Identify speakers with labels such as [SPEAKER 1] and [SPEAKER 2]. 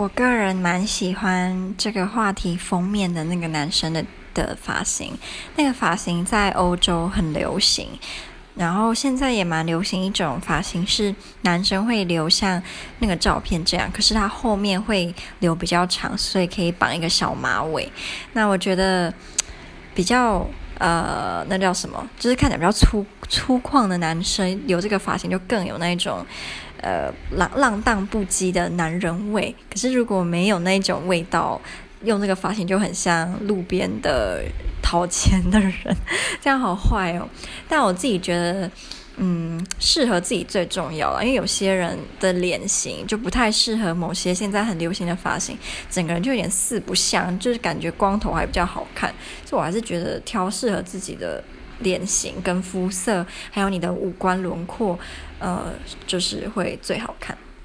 [SPEAKER 1] 我个人蛮喜欢这个话题封面的那个男生的的发型，那个发型在欧洲很流行，然后现在也蛮流行一种发型，是男生会留像那个照片这样，可是他后面会留比较长，所以可以绑一个小马尾。那我觉得比较呃，那叫什么？就是看起来比较粗粗犷的男生留这个发型就更有那种呃浪浪荡不羁的男人味。可是如果没有那种味道，用这个发型就很像路边的讨钱的人，这样好坏哦。但我自己觉得，嗯，适合自己最重要了。因为有些人的脸型就不太适合某些现在很流行的发型，整个人就有点四不像，就是感觉光头还比较好看。所以我还是觉得挑适合自己的脸型跟肤色，还有你的五官轮廓，呃，就是会最好看。